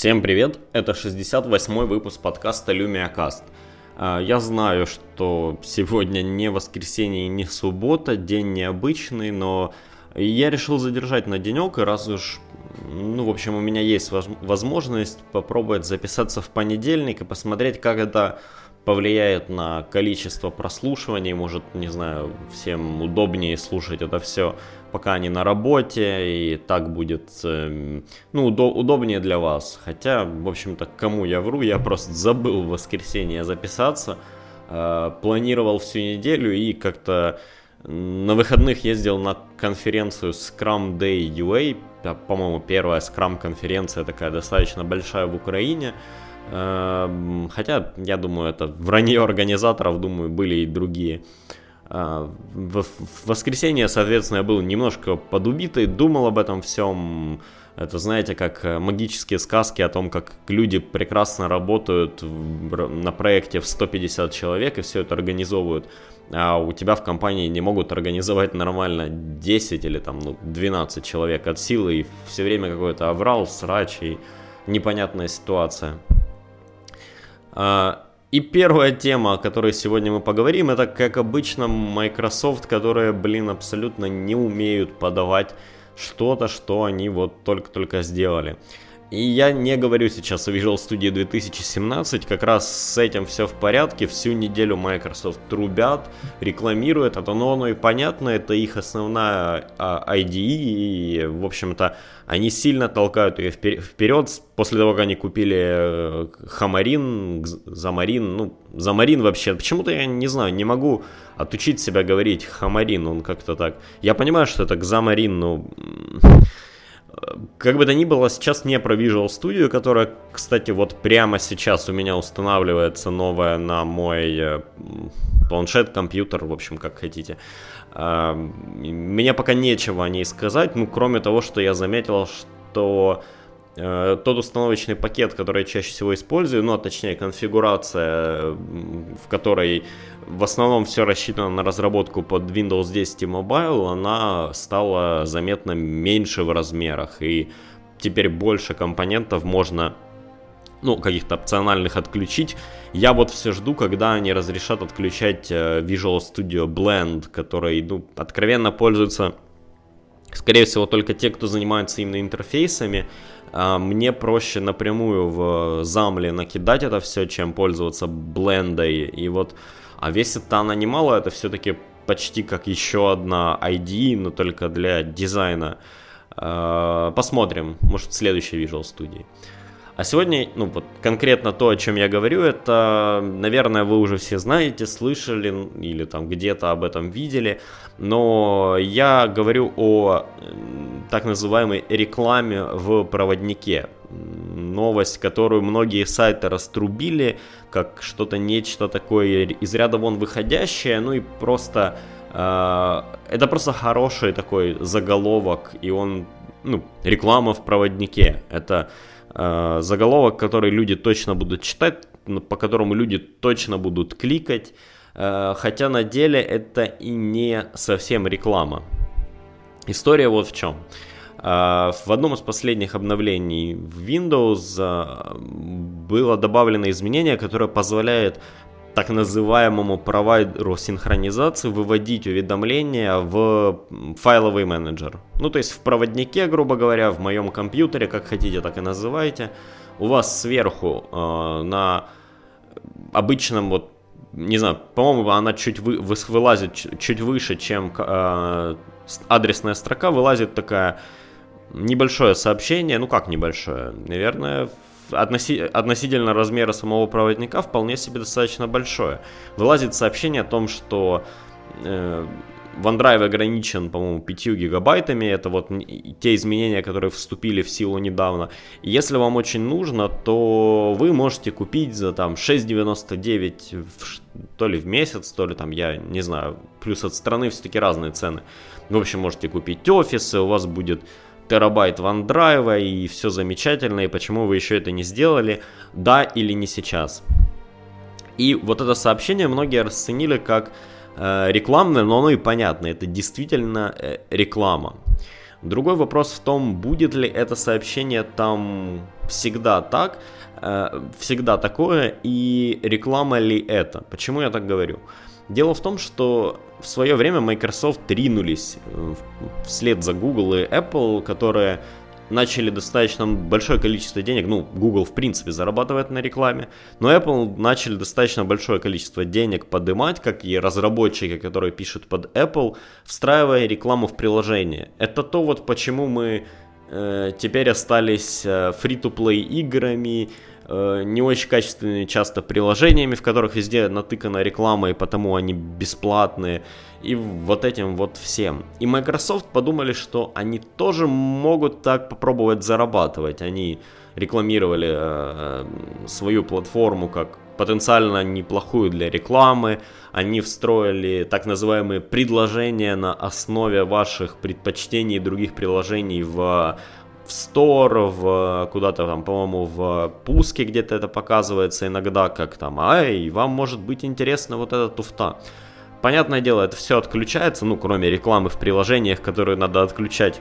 Всем привет! Это 68-й выпуск подкаста LumiaCast. А, я знаю, что сегодня не воскресенье и не суббота, день необычный, но я решил задержать на денек, и раз уж, ну, в общем, у меня есть возможность попробовать записаться в понедельник и посмотреть, как это повлияет на количество прослушиваний, может, не знаю, всем удобнее слушать это все, пока они на работе, и так будет, эм, ну, удобнее для вас. Хотя, в общем-то, кому я вру, я просто забыл в воскресенье записаться, э, планировал всю неделю и как-то на выходных ездил на конференцию Scrum Day UA, по-моему, первая Scrum конференция такая достаточно большая в Украине, хотя, я думаю, это вранье организаторов, думаю, были и другие. Э, в воскресенье, соответственно, я был немножко подубитый, думал об этом всем. Это, знаете, как э, магические сказки о том, как люди прекрасно работают на проекте в 150 человек и все это организовывают, а у тебя в компании не могут организовать нормально 10 или там ну, 12 человек от силы, и все время какой-то аврал, срач и непонятная ситуация. А, и первая тема, о которой сегодня мы поговорим, это, как обычно, Microsoft, которые, блин, абсолютно не умеют подавать что-то, что они вот только-только сделали. И я не говорю сейчас о Visual Studio 2017, как раз с этим все в порядке, всю неделю Microsoft трубят, рекламируют это, но оно и понятно, это их основная а, IDE, и, в общем-то, они сильно толкают ее вперед, после того, как они купили э, Хамарин, Замарин, ну, Замарин вообще, почему-то я не знаю, не могу отучить себя говорить Хамарин, он как-то так, я понимаю, что это Замарин, но как бы то ни было, сейчас не про Visual Studio, которая, кстати, вот прямо сейчас у меня устанавливается новая на мой э, планшет, компьютер, в общем, как хотите. А, мне пока нечего о ней сказать, ну, кроме того, что я заметил, что тот установочный пакет, который я чаще всего использую, ну, а точнее, конфигурация, в которой в основном все рассчитано на разработку под Windows 10 и Mobile, она стала заметно меньше в размерах, и теперь больше компонентов можно ну, каких-то опциональных отключить. Я вот все жду, когда они разрешат отключать э, Visual Studio Blend, который, ну, откровенно пользуется, скорее всего, только те, кто занимается именно интерфейсами, мне проще напрямую в замле накидать это все, чем пользоваться блендой. И вот, а весит-то она немало, это все-таки почти как еще одна ID, но только для дизайна. А, посмотрим, может в следующей Visual Studio. А сегодня, ну вот конкретно то, о чем я говорю, это, наверное, вы уже все знаете, слышали или там где-то об этом видели, но я говорю о так называемой рекламе в проводнике. Новость, которую многие сайты раструбили, как что-то нечто такое из ряда вон выходящее, ну и просто э, это просто хороший такой заголовок, и он, ну, реклама в проводнике. Это заголовок, который люди точно будут читать, по которому люди точно будут кликать, э, хотя на деле это и не совсем реклама. История вот в чем. Э, в одном из последних обновлений в Windows было добавлено изменение, которое позволяет так называемому провайдеру синхронизации выводить уведомления в файловый менеджер. Ну, то есть в проводнике, грубо говоря, в моем компьютере, как хотите, так и называйте, у вас сверху э, на обычном вот не знаю, по-моему, она чуть вы, вылазит чуть выше, чем э, адресная строка, вылазит такая небольшое сообщение, ну как небольшое, наверное, относи, относительно размера самого проводника вполне себе достаточно большое. Вылазит сообщение о том, что э, OneDrive ограничен, по-моему, 5 гигабайтами. Это вот те изменения, которые вступили в силу недавно. Если вам очень нужно, то вы можете купить за там 6,99 то ли в месяц, то ли там, я не знаю, плюс от страны все-таки разные цены. В общем, можете купить офисы, у вас будет терабайт OneDrive и все замечательно, и почему вы еще это не сделали, да или не сейчас. И вот это сообщение многие расценили как э, рекламное, но оно и понятно, это действительно э, реклама. Другой вопрос в том, будет ли это сообщение там всегда так, э, всегда такое, и реклама ли это. Почему я так говорю? Дело в том, что в свое время Microsoft ринулись э, вслед за Google и Apple, которые начали достаточно большое количество денег, ну, Google в принципе зарабатывает на рекламе, но Apple начали достаточно большое количество денег поднимать, как и разработчики, которые пишут под Apple, встраивая рекламу в приложение. Это то вот почему мы э, теперь остались э, free-to-play играми, не очень качественными часто приложениями, в которых везде натыкана реклама, и потому они бесплатные, и вот этим вот всем. И Microsoft подумали, что они тоже могут так попробовать зарабатывать. Они рекламировали э, свою платформу как потенциально неплохую для рекламы. Они встроили так называемые предложения на основе ваших предпочтений и других приложений в в Store, в куда-то там, по-моему, в пуске где-то это показывается иногда, как там, ай, вам может быть интересна вот эта туфта. Понятное дело, это все отключается, ну, кроме рекламы в приложениях, которые надо отключать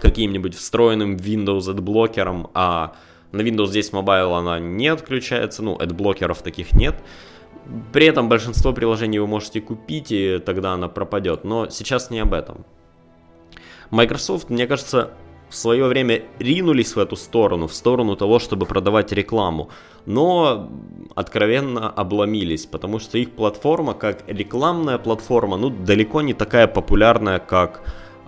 каким-нибудь встроенным Windows адблокером, а на Windows 10 Mobile она не отключается, ну, адблокеров таких нет. При этом большинство приложений вы можете купить, и тогда она пропадет. Но сейчас не об этом. Microsoft, мне кажется, в свое время ринулись в эту сторону, в сторону того, чтобы продавать рекламу, но откровенно обломились, потому что их платформа, как рекламная платформа, ну, далеко не такая популярная, как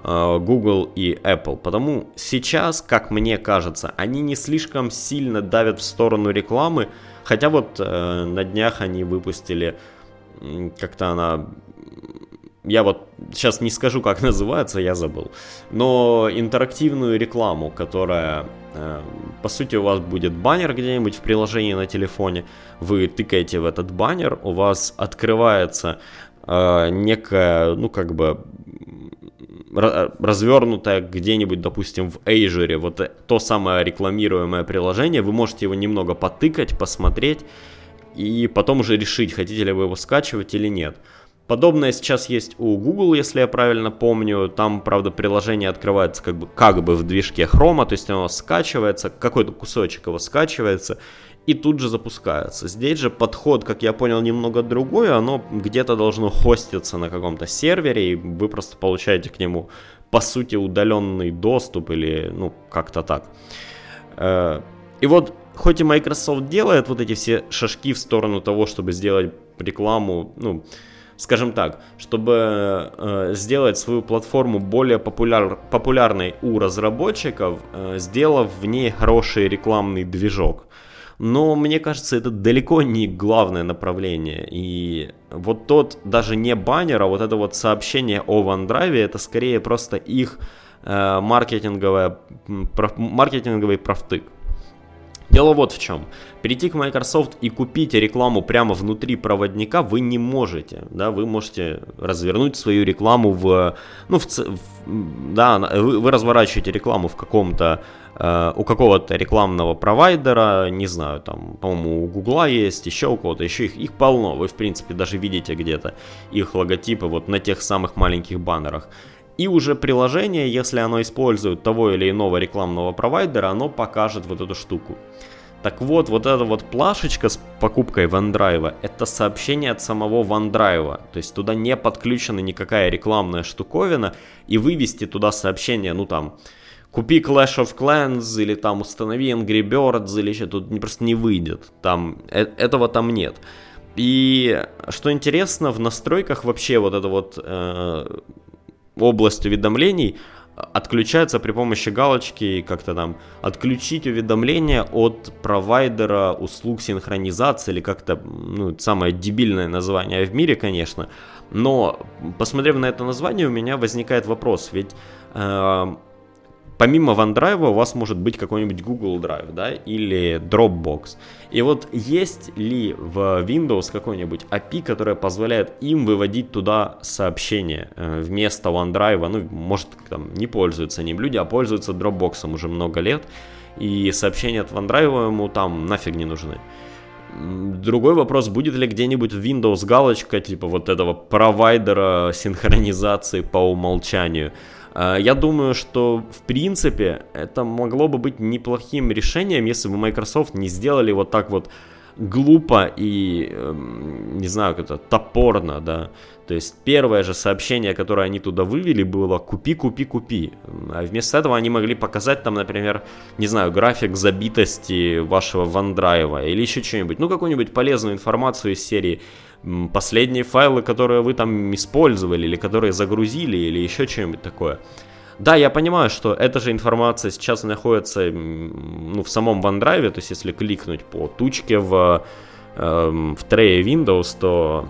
э, Google и Apple. Потому сейчас, как мне кажется, они не слишком сильно давят в сторону рекламы, хотя вот э, на днях они выпустили, как-то она я вот сейчас не скажу, как называется, я забыл, но интерактивную рекламу, которая, э, по сути, у вас будет баннер где-нибудь в приложении на телефоне, вы тыкаете в этот баннер, у вас открывается э, некая, ну, как бы, развернутое где-нибудь, допустим, в Azure, вот то самое рекламируемое приложение, вы можете его немного потыкать, посмотреть, и потом уже решить, хотите ли вы его скачивать или нет. Подобное сейчас есть у Google, если я правильно помню. Там, правда, приложение открывается как бы, как бы в движке Chrome, то есть оно скачивается, какой-то кусочек его скачивается и тут же запускается. Здесь же подход, как я понял, немного другой. Оно где-то должно хоститься на каком-то сервере, и вы просто получаете к нему, по сути, удаленный доступ или, ну, как-то так. Э, и вот, хоть и Microsoft делает вот эти все шажки в сторону того, чтобы сделать рекламу, ну, скажем так, чтобы э, сделать свою платформу более популяр, популярной у разработчиков, э, сделав в ней хороший рекламный движок. Но мне кажется, это далеко не главное направление. И вот тот даже не баннер, а вот это вот сообщение о OneDrive, это скорее просто их э, маркетинговая, проф, маркетинговый профтык. Дело вот в чем. Перейти к Microsoft и купить рекламу прямо внутри проводника вы не можете. Да, вы можете развернуть свою рекламу в... Ну, в, в да, вы, вы разворачиваете рекламу в каком-то Uh, у какого-то рекламного провайдера, не знаю, там, по-моему, у Гугла есть, еще у кого-то, еще их, их полно, вы, в принципе, даже видите где-то их логотипы вот на тех самых маленьких баннерах. И уже приложение, если оно использует того или иного рекламного провайдера, оно покажет вот эту штуку. Так вот, вот эта вот плашечка с покупкой OneDrive, это сообщение от самого OneDrive. То есть туда не подключена никакая рекламная штуковина, и вывести туда сообщение, ну там, купи Clash of Clans, или там установи Angry Birds, или еще тут просто не выйдет. Там, э этого там нет. И что интересно, в настройках вообще вот это вот э, область уведомлений отключается при помощи галочки как-то там отключить уведомления от провайдера услуг синхронизации или как-то ну, самое дебильное название в мире, конечно. Но посмотрев на это название, у меня возникает вопрос, ведь э, помимо OneDrive у вас может быть какой-нибудь Google Drive, да, или Dropbox. И вот есть ли в Windows какой-нибудь API, которая позволяет им выводить туда сообщения э, вместо OneDrive, ну, может, там не пользуются ним люди, а пользуются Dropbox уже много лет, и сообщения от OneDrive ему там нафиг не нужны. Другой вопрос, будет ли где-нибудь в Windows галочка, типа вот этого провайдера синхронизации по умолчанию. Э, я думаю, что в принципе это могло бы быть неплохим решением, если бы Microsoft не сделали вот так вот глупо и, эм, не знаю, как это, топорно, да. То есть первое же сообщение, которое они туда вывели, было «купи, купи, купи». А вместо этого они могли показать там, например, не знаю, график забитости вашего OneDrive или еще что-нибудь. Ну, какую-нибудь полезную информацию из серии последние файлы, которые вы там использовали или которые загрузили или еще что-нибудь такое. Да, я понимаю, что эта же информация сейчас находится ну, в самом OneDrive, то есть если кликнуть по тучке в, э, в трее Windows, то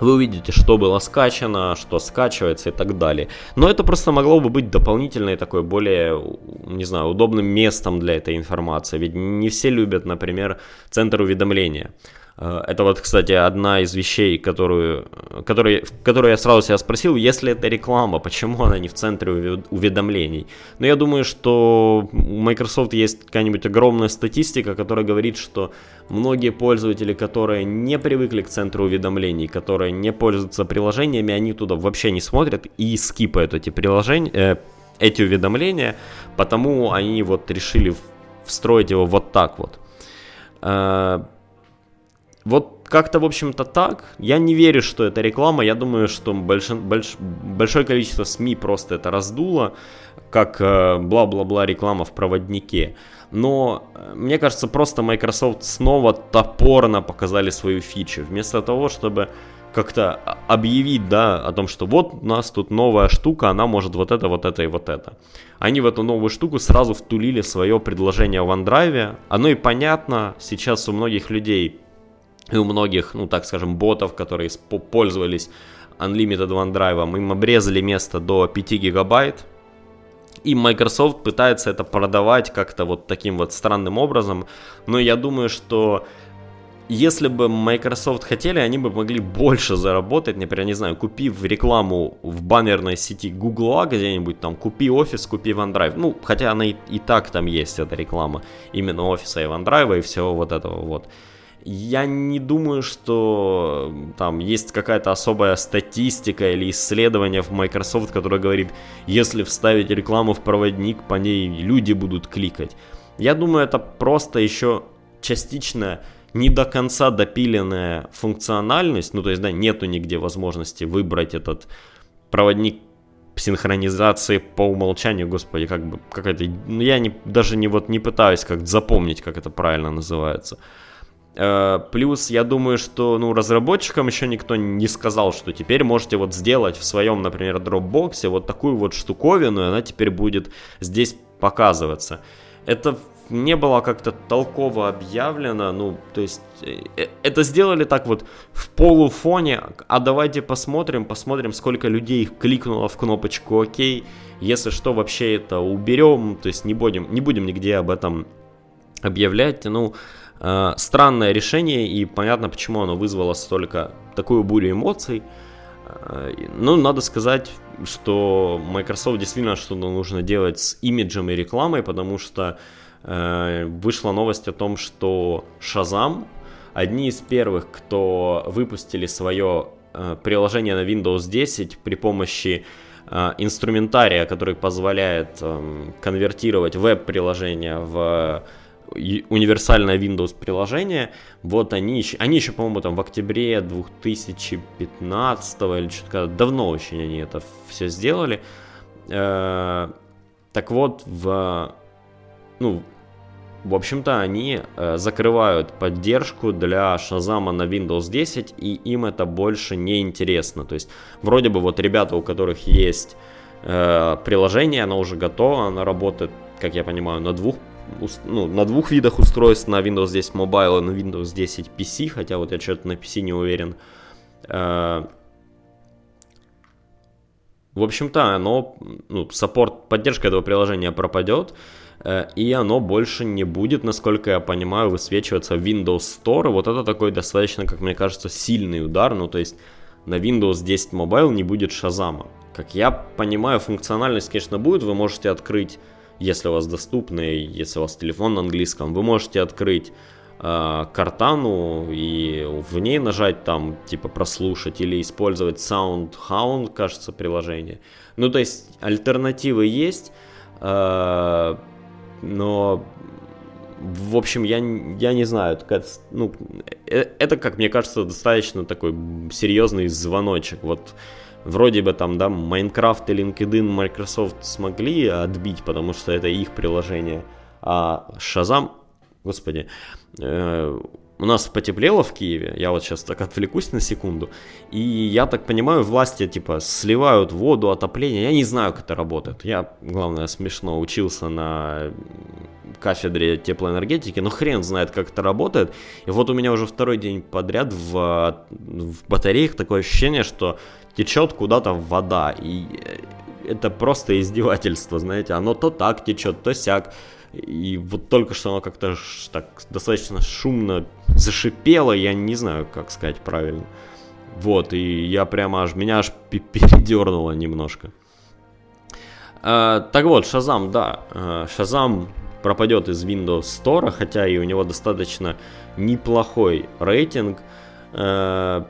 вы увидите, что было скачано, что скачивается и так далее. Но это просто могло бы быть дополнительной такой более, не знаю, удобным местом для этой информации. Ведь не все любят, например, центр уведомления. Э, это вот, кстати, одна из вещей, которую, которую, которую я сразу себя спросил, если это реклама, почему она не в центре уведомлений? Но я думаю, что у Microsoft есть какая-нибудь огромная статистика, которая говорит, что многие пользователи, которые не привыкли к центру уведомлений, которые не пользуются приложениями, они туда вообще не смотрят и скипают эти приложения, э, эти уведомления, потому они вот решили встроить его вот так вот. Вот как-то, в общем-то, так. Я не верю, что это реклама. Я думаю, что больш... Больш... большое количество СМИ просто это раздуло, как э, бла-бла-бла реклама в проводнике. Но э, мне кажется, просто Microsoft снова топорно показали свою фичу. Вместо того, чтобы как-то объявить, да, о том, что вот у нас тут новая штука, она может вот это, вот это и вот это. Они в эту новую штуку сразу втулили свое предложение в OneDrive. Оно и понятно, сейчас у многих людей и у многих, ну так скажем, ботов, которые пользовались Unlimited OneDrive, им обрезали место до 5 гигабайт, и Microsoft пытается это продавать как-то вот таким вот странным образом, но я думаю, что если бы Microsoft хотели, они бы могли больше заработать, например, не знаю, купив рекламу в баннерной сети Google где-нибудь там, купи офис, купи OneDrive. Ну, хотя она и, и так там есть, эта реклама, именно офиса и OneDrive и всего вот этого вот. Я не думаю, что там есть какая-то особая статистика или исследование в Microsoft, которое говорит, если вставить рекламу в проводник, по ней люди будут кликать. Я думаю, это просто еще частично не до конца допиленная функциональность, ну то есть, да, нету нигде возможности выбрать этот проводник синхронизации по умолчанию, господи, как бы, как это, ну я не, даже не вот не пытаюсь как запомнить, как это правильно называется. Э, плюс, я думаю, что ну, разработчикам еще никто не сказал, что теперь можете вот сделать в своем, например, Dropbox вот такую вот штуковину, и она теперь будет здесь показываться. Это не было как-то толково объявлено, ну, то есть э, э, это сделали так вот в полуфоне, а давайте посмотрим, посмотрим, сколько людей кликнуло в кнопочку ОК, если что, вообще это уберем, то есть не будем, не будем нигде об этом объявлять, ну, странное решение, и понятно, почему оно вызвало столько такую бурю эмоций. Э, ну, надо сказать, что Microsoft действительно что-то нужно делать с имиджем и рекламой, потому что э, вышла новость о том, что Shazam, одни из первых, кто выпустили свое э, приложение на Windows 10 при помощи э, инструментария, который позволяет э, конвертировать веб-приложение в универсальное Windows приложение, вот они еще, они еще, по-моему, там в октябре 2015 или что-то, давно очень они это все сделали. Э, так вот, в, ну, в общем-то, они э, закрывают поддержку для Шазама на Windows 10, и им это больше не интересно. То есть, вроде бы вот ребята, у которых есть э, приложение, оно уже готово, оно работает, как я понимаю, на двух ну, на двух видах устройств, на Windows 10 Mobile и на Windows 10 PC, хотя вот я что-то на PC не уверен. Э, в общем-то, оно, ну, саппорт, поддержка этого приложения пропадет, э, и оно больше не будет, насколько я понимаю, высвечиваться в Windows Store. Вот это такой достаточно, как мне кажется, сильный удар. Ну, то есть на Windows 10 Mobile не будет шазама. Как я понимаю, функциональность, конечно, будет. Вы можете открыть если у вас доступный, если у вас телефон на английском, вы можете открыть э, Картану и в ней нажать там, типа, прослушать или использовать SoundHound, кажется, приложение. Ну, то есть альтернативы есть, э, но в общем, я, я не знаю, это, ну, э, это, как мне кажется, достаточно такой серьезный звоночек. Вот вроде бы там, да, Minecraft и LinkedIn Microsoft смогли отбить, потому что это их приложение, а Shazam, господи, э, у нас потеплело в Киеве, я вот сейчас так отвлекусь на секунду, и я так понимаю, власти типа сливают воду, отопление, я не знаю, как это работает. Я, главное, смешно учился на кафедре теплоэнергетики, но хрен знает, как это работает. И вот у меня уже второй день подряд в, в батареях такое ощущение, что течет куда-то вода, и это просто издевательство, знаете, оно то так течет, то сяк. И вот только что оно как-то так достаточно шумно зашипело, я не знаю, как сказать правильно. Вот, и я прямо аж, меня аж передернуло немножко. А, так вот, Шазам, да, а, Шазам пропадет из Windows Store, хотя и у него достаточно неплохой рейтинг. А,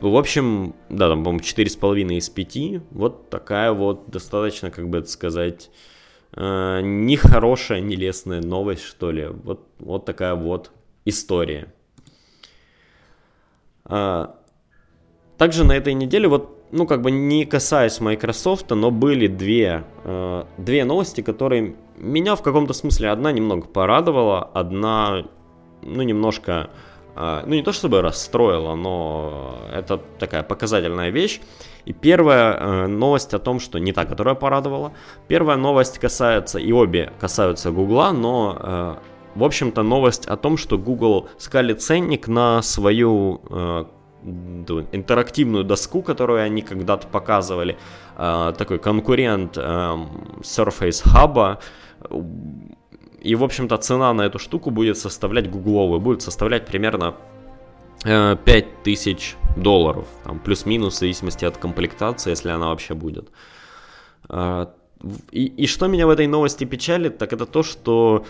в общем, да, там, по-моему, 4,5 из 5. Вот такая вот достаточно, как бы это сказать, э, нехорошая, нелестная новость, что ли. Вот, вот такая вот история. А, также на этой неделе, вот, ну, как бы не касаясь Microsoft, но были две, э, две новости, которые меня в каком-то смысле одна немного порадовала, одна, ну, немножко ну не то чтобы расстроило, но это такая показательная вещь. И первая э, новость о том, что не та, которая порадовала. Первая новость касается, и обе касаются Гугла, но, э, в общем-то, новость о том, что Google скалит ценник на свою э, интерактивную доску, которую они когда-то показывали, такой конкурент э, Surface Hub, и, в общем-то, цена на эту штуку будет составлять гугловую, будет составлять примерно э, 5000 долларов, там, плюс-минус, в зависимости от комплектации, если она вообще будет. Э, и, и что меня в этой новости печалит, так это то, что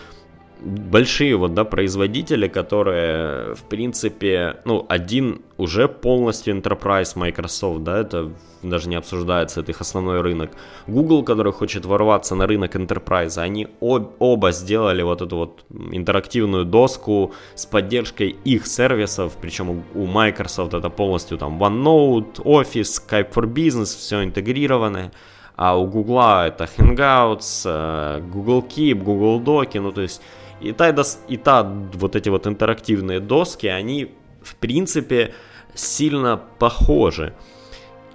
большие вот, да, производители, которые, в принципе, ну, один уже полностью enterprise Microsoft, да, это даже не обсуждается, это их основной рынок. Google, который хочет ворваться на рынок enterprise, они об, оба сделали вот эту вот интерактивную доску с поддержкой их сервисов, причем у, у Microsoft это полностью там OneNote, Office, Skype for Business, все интегрированное а у Google это Hangouts, э, Google Keep, Google Доки, ну то есть и та, и та вот эти вот интерактивные доски, они в принципе сильно похожи.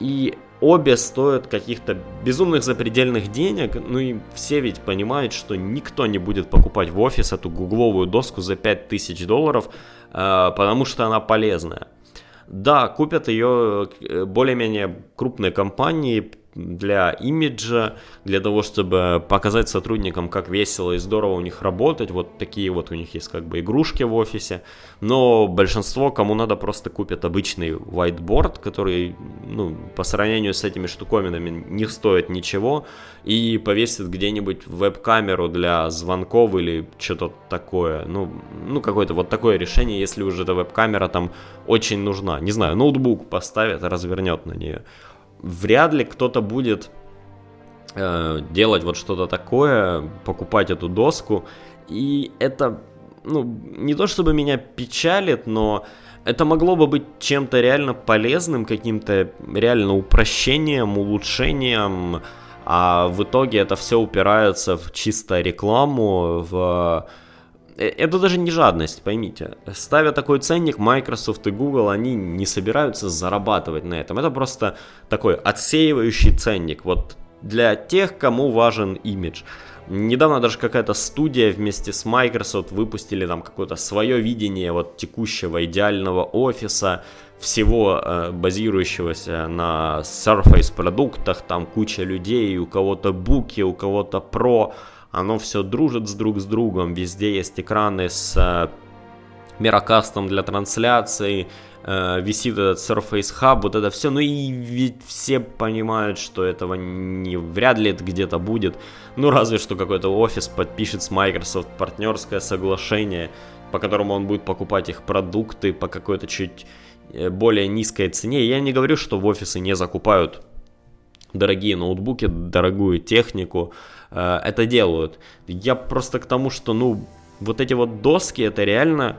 И обе стоят каких-то безумных запредельных денег, ну и все ведь понимают, что никто не будет покупать в офис эту гугловую доску за 5000 долларов, э, потому что она полезная. Да, купят ее э, более-менее крупные компании, для имиджа, для того, чтобы показать сотрудникам, как весело и здорово у них работать. Вот такие вот у них есть как бы игрушки в офисе. Но большинство, кому надо, просто купят обычный whiteboard, который, ну, по сравнению с этими штуковинами не стоит ничего, и повесит где-нибудь веб-камеру для звонков или что-то такое. Ну, ну какое-то вот такое решение, если уже эта веб-камера там очень нужна. Не знаю, ноутбук поставит, развернет на нее вряд ли кто-то будет э, делать вот что-то такое, покупать эту доску. И это, ну, не то чтобы меня печалит, но это могло бы быть чем-то реально полезным, каким-то реально упрощением, улучшением, а в итоге это все упирается в чисто рекламу, в это даже не жадность, поймите. Ставя такой ценник, Microsoft и Google, они не собираются зарабатывать на этом. Это просто такой отсеивающий ценник. Вот для тех, кому важен имидж. Недавно даже какая-то студия вместе с Microsoft выпустили там какое-то свое видение вот текущего идеального офиса, всего э, базирующегося на Surface продуктах, там куча людей, у кого-то буки, у кого-то про, оно все дружит с друг с другом, везде есть экраны с э, мирокастом для трансляции, э, висит этот Surface Hub, вот это все, ну и ведь все понимают, что этого не вряд ли это где-то будет, ну разве что какой-то офис подпишет с Microsoft партнерское соглашение, по которому он будет покупать их продукты по какой-то чуть э, более низкой цене. Я не говорю, что в офисы не закупают дорогие ноутбуки, дорогую технику, э, это делают. Я просто к тому, что, ну, вот эти вот доски, это реально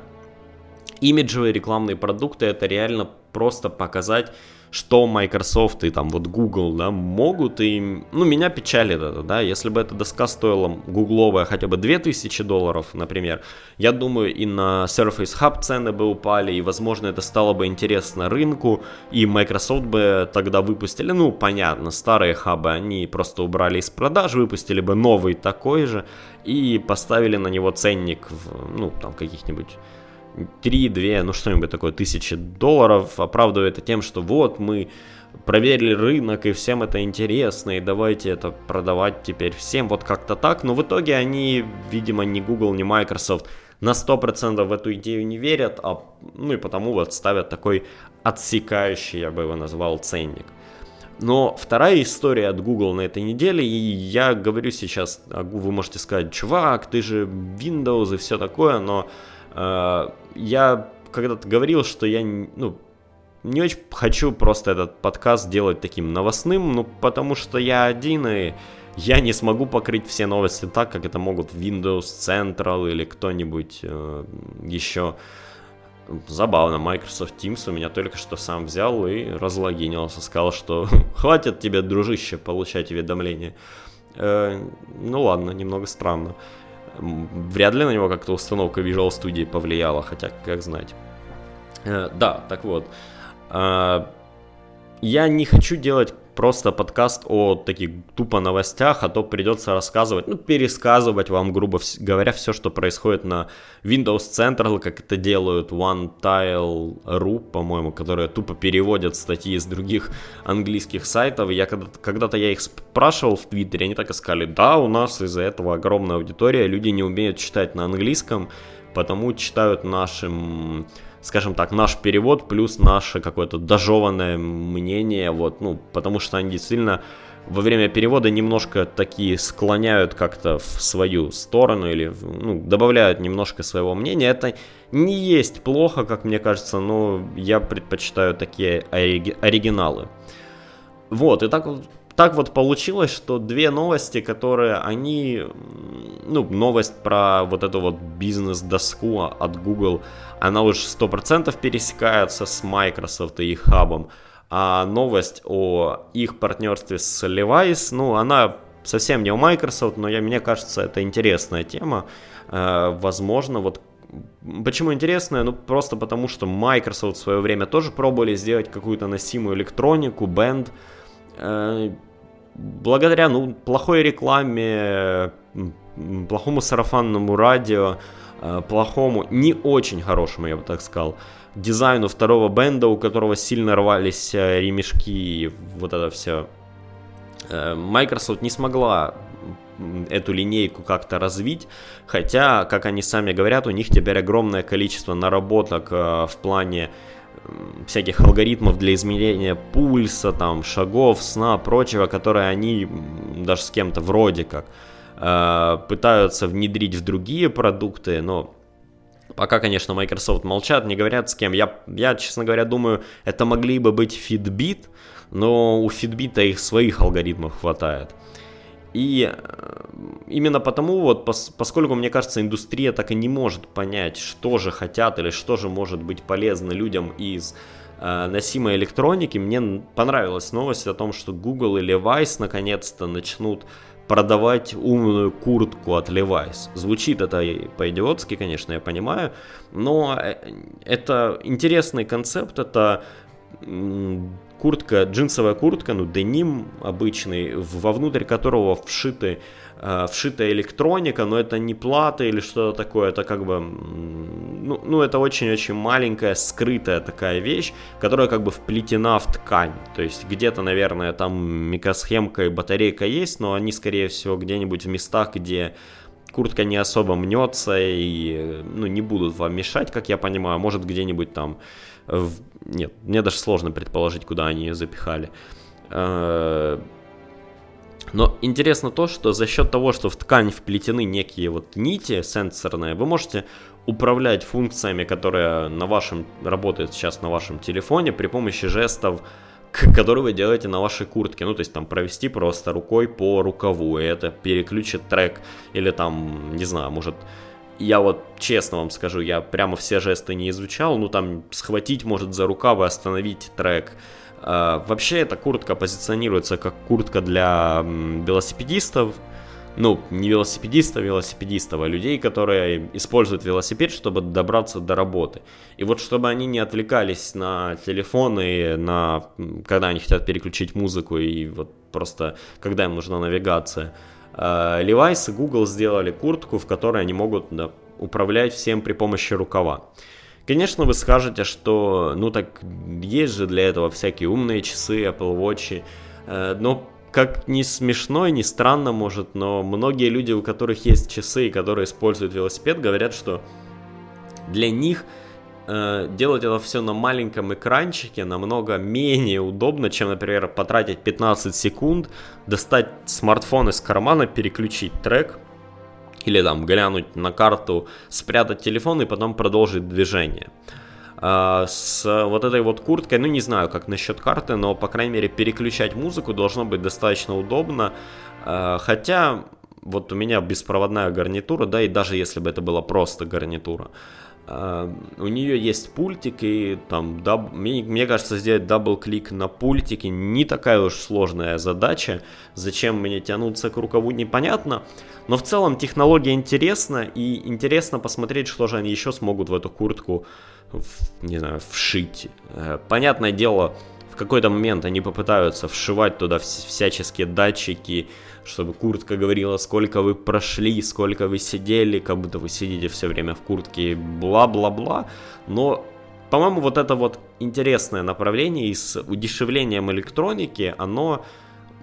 имиджевые рекламные продукты, это реально просто показать что Microsoft и там вот Google, да, могут, и, ну, меня печалит это, да, если бы эта доска стоила гугловая хотя бы 2000 долларов, например, я думаю, и на Surface Hub цены бы упали, и, возможно, это стало бы интересно рынку, и Microsoft бы тогда выпустили, ну, понятно, старые хабы они просто убрали из продаж, выпустили бы новый такой же, и поставили на него ценник, в, ну, там, каких-нибудь 3-2, ну что-нибудь такое, тысячи долларов, оправдывая это тем, что вот мы проверили рынок, и всем это интересно, и давайте это продавать теперь всем, вот как-то так. Но в итоге они, видимо, ни Google, ни Microsoft на 100% в эту идею не верят, а, ну и потому вот ставят такой отсекающий, я бы его назвал, ценник. Но вторая история от Google на этой неделе, и я говорю сейчас, а вы можете сказать, чувак, ты же Windows и все такое, но я когда-то говорил, что я ну, не очень хочу просто этот подкаст делать таким новостным, ну, потому что я один, и я не смогу покрыть все новости так, как это могут Windows Central или кто-нибудь э, еще. Забавно, Microsoft Teams у меня только что сам взял и разлогинился, сказал, что хватит тебе, дружище, получать уведомления. Э, ну ладно, немного странно. Вряд ли на него как-то установка Visual Studio повлияла, хотя как знать. Э, да, так вот. Э, я не хочу делать просто подкаст о таких тупо новостях, а то придется рассказывать, ну, пересказывать вам, грубо говоря, все, что происходит на Windows Central, как это делают OneTile.ru, по-моему, которые тупо переводят статьи из других английских сайтов. Я когда-то, когда-то я их спрашивал в Твиттере, они так и сказали, да, у нас из-за этого огромная аудитория, люди не умеют читать на английском, потому читают нашим скажем так, наш перевод плюс наше какое-то дожеванное мнение, вот, ну, потому что они действительно во время перевода немножко такие склоняют как-то в свою сторону или ну, добавляют немножко своего мнения. Это не есть плохо, как мне кажется, но я предпочитаю такие ориги- оригиналы. Вот, и так вот так вот получилось, что две новости, которые они, ну, новость про вот эту вот бизнес-доску от Google, она уж 100% пересекается с Microsoft и их хабом, а новость о их партнерстве с Levi's, ну, она совсем не о Microsoft, но я, мне кажется, это интересная тема. Э, возможно, вот Почему интересная? Ну, просто потому, что Microsoft в свое время тоже пробовали сделать какую-то носимую электронику, бенд, благодаря ну, плохой рекламе, плохому сарафанному радио, э, плохому, не очень хорошему, я бы так сказал, дизайну второго бенда, у которого сильно рвались э, ремешки и вот это все. Microsoft не смогла эту линейку как-то развить, хотя, как они сами говорят, у них теперь огромное количество наработок в плане всяких алгоритмов для измерения пульса, там, шагов, сна, прочего, которые они даже с кем-то вроде как э, пытаются внедрить в другие продукты, но пока, конечно, Microsoft молчат, не говорят с кем. Я, я, честно говоря, думаю, это могли бы быть Fitbit, но у Fitbit их своих алгоритмов хватает. И э, именно потому, вот, пос, поскольку, мне кажется, индустрия так и не может понять, что же хотят или что же может быть полезно людям из э, носимой электроники, мне понравилась новость о том, что Google и Levi's наконец-то начнут продавать умную куртку от Levi's. Звучит это по-идиотски, конечно, я понимаю, но э, это интересный концепт, это куртка, джинсовая куртка, ну, деним обычный, вовнутрь которого вшиты, э, вшита электроника, но это не плата или что-то такое, это как бы, ну, ну это очень-очень маленькая, скрытая такая вещь, которая как бы вплетена в ткань, то есть где-то, наверное, там микросхемка и батарейка есть, но они, скорее всего, где-нибудь в местах, где куртка не особо мнется и, ну, не будут вам мешать, как я понимаю, может где-нибудь там. Нет, мне даже сложно предположить, куда они ее запихали. Э, Но интересно то, что за счет того, что в ткань вплетены некие вот нити сенсорные, вы можете управлять функциями, которые на вашем работают сейчас на вашем телефоне при помощи жестов, которые вы делаете на вашей куртке. Ну, то есть там провести просто рукой по рукаву, и это переключит трек, или там, не знаю, может я вот честно вам скажу, я прямо все жесты не изучал, ну там схватить может за рукав и остановить трек. Uh, вообще эта куртка позиционируется как куртка для велосипедистов, ну, не велосипедистов, велосипедистов, а людей, которые используют велосипед, чтобы добраться до работы. И вот чтобы они не отвлекались на телефоны, на, когда они хотят переключить музыку и вот просто когда им нужна навигация, Levi's и Google сделали куртку, в которой они могут да, управлять всем при помощи рукава. Конечно, вы скажете, что ну так есть же для этого всякие умные часы, Apple Watch, э, но как ни смешно и ни странно может, но многие люди, у которых есть часы, которые используют велосипед, говорят, что для них э, делать это все на маленьком экранчике намного менее удобно, чем, например, потратить 15 секунд, достать смартфон из кармана, переключить трек, или там глянуть на карту, спрятать телефон и потом продолжить движение. А, с вот этой вот курткой, ну не знаю, как насчет карты, но, по крайней мере, переключать музыку должно быть достаточно удобно. А, хотя, вот у меня беспроводная гарнитура, да, и даже если бы это была просто гарнитура, у нее есть пультик, и там, даб... мне, мне кажется, сделать double-click на пультике не такая уж сложная задача. Зачем мне тянуться к рукаву, непонятно. Но в целом технология интересна, и интересно посмотреть, что же они еще смогут в эту куртку не знаю, вшить. Э, понятное дело, в какой-то момент они попытаются вшивать туда всяческие датчики, чтобы куртка говорила, сколько вы прошли, сколько вы сидели, как будто вы сидите все время в куртке, бла-бла-бла. Но, по-моему, вот это вот интересное направление и с удешевлением электроники, оно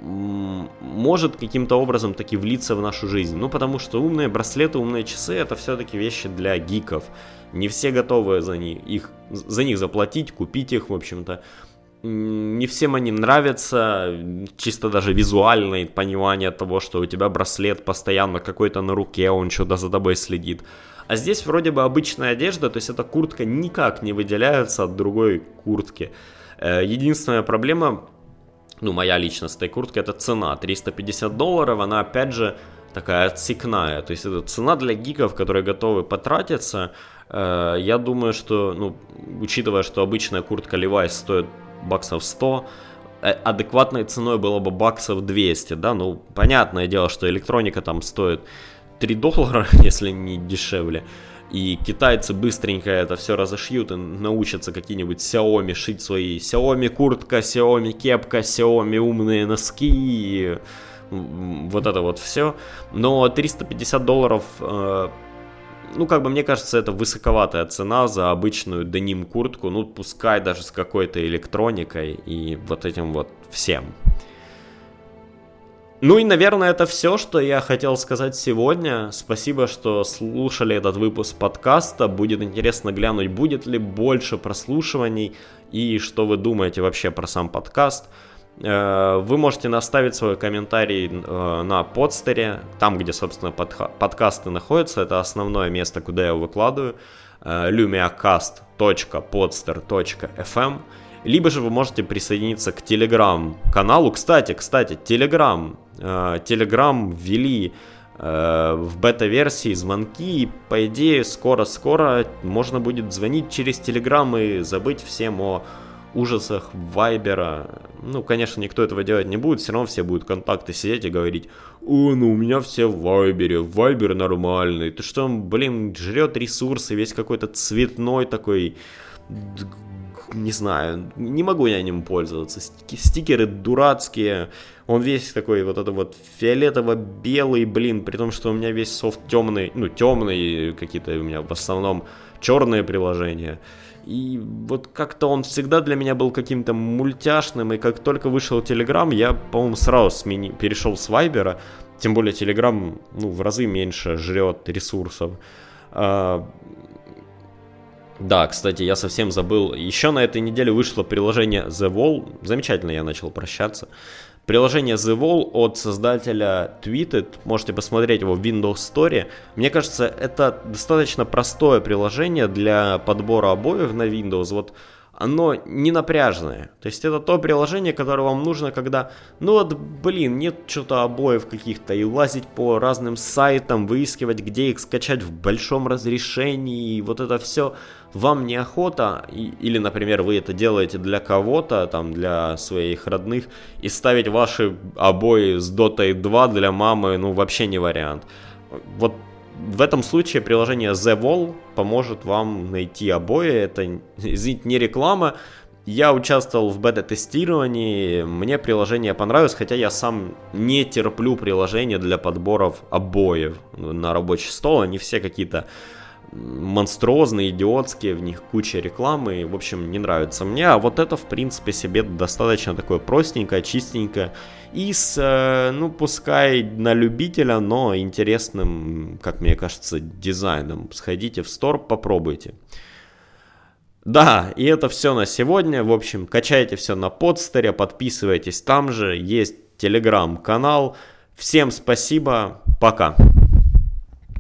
может каким-то образом таки влиться в нашу жизнь. Ну, потому что умные браслеты, умные часы это все-таки вещи для гиков. Не все готовы за них, их, за них заплатить, купить их, в общем-то. Не всем они нравятся, чисто даже визуальное понимание того, что у тебя браслет постоянно какой-то на руке, он что-то за тобой следит. А здесь вроде бы обычная одежда, то есть эта куртка никак не выделяется от другой куртки. Э, единственная проблема, ну моя лично с этой курткой, это цена. 350 долларов, она опять же такая отсекная. То есть это цена для гиков, которые готовы потратиться. Э, я думаю, что, ну, учитывая, что обычная куртка Levi's стоит баксов 100, э, адекватной ценой было бы баксов 200, да, ну, понятное дело, что электроника там стоит 3 доллара, если не дешевле, и китайцы быстренько это все разошьют и научатся какие-нибудь Xiaomi шить свои Xiaomi куртка, Xiaomi кепка, Xiaomi умные носки, вот это вот все. Но 350 долларов э, ну, как бы, мне кажется, это высоковатая цена за обычную деним куртку, ну, пускай даже с какой-то электроникой и вот этим вот всем. Ну и, наверное, это все, что я хотел сказать сегодня. Спасибо, что слушали этот выпуск подкаста. Будет интересно глянуть, будет ли больше прослушиваний и что вы думаете вообще про сам подкаст. Э, вы можете наставить свой комментарий э, на подстере, там, где, собственно, подкасты находятся. Это основное место, куда я выкладываю. Э, lumiacast.podster.fm Либо же вы можете присоединиться к телеграм-каналу. Кстати, кстати, телеграм. Телеграм ввели в бета-версии звонки, и по идее скоро-скоро можно будет звонить через телеграм и забыть всем о ужасах Вайбера. Ну, конечно, никто этого делать не будет, все равно все будут контакты сидеть и говорить, о, ну у меня все в Вайбере, Вайбер нормальный. Ты что, блин, жрет ресурсы, весь какой-то цветной такой, не знаю, не могу я ним пользоваться. Стикеры дурацкие, он весь такой вот это вот фиолетово-белый, блин, при том, что у меня весь софт темный, ну, темный, какие-то у меня в основном черные приложения. И вот как-то он всегда для меня был каким-то мультяшным, и как только вышел Telegram, я, по-моему, сразу смени... перешел с Вайбера, тем более Telegram, ну, в разы меньше жрет ресурсов. А... Да, кстати, я совсем забыл. Еще на этой неделе вышло приложение The Wall. Замечательно я начал прощаться. Приложение The Wall от создателя Tweeted, можете посмотреть его в Windows Store. Мне кажется, это достаточно простое приложение для подбора обоев на Windows. Вот оно не напряжное. То есть это то приложение, которое вам нужно, когда, ну вот, блин, нет что-то обоев каких-то, и лазить по разным сайтам, выискивать, где их скачать в большом разрешении, и вот это все вам неохота, и, или, например, вы это делаете для кого-то, там, для своих родных, и ставить ваши обои с Dota 2 для мамы, ну, вообще не вариант. Вот в этом случае приложение The Wall поможет вам найти обои. Это, извините, не реклама. Я участвовал в бета-тестировании, мне приложение понравилось, хотя я сам не терплю приложения для подборов обоев на рабочий стол. Они все какие-то монструозные, идиотские, в них куча рекламы, в общем, не нравится мне. А вот это, в принципе, себе достаточно такое простенькое, чистенькое и с, э, ну, пускай на любителя, но интересным, как мне кажется, дизайном. Сходите в стор, попробуйте. Да, и это все на сегодня. В общем, качайте все на подстере, подписывайтесь там же, есть телеграм-канал. Всем спасибо, пока.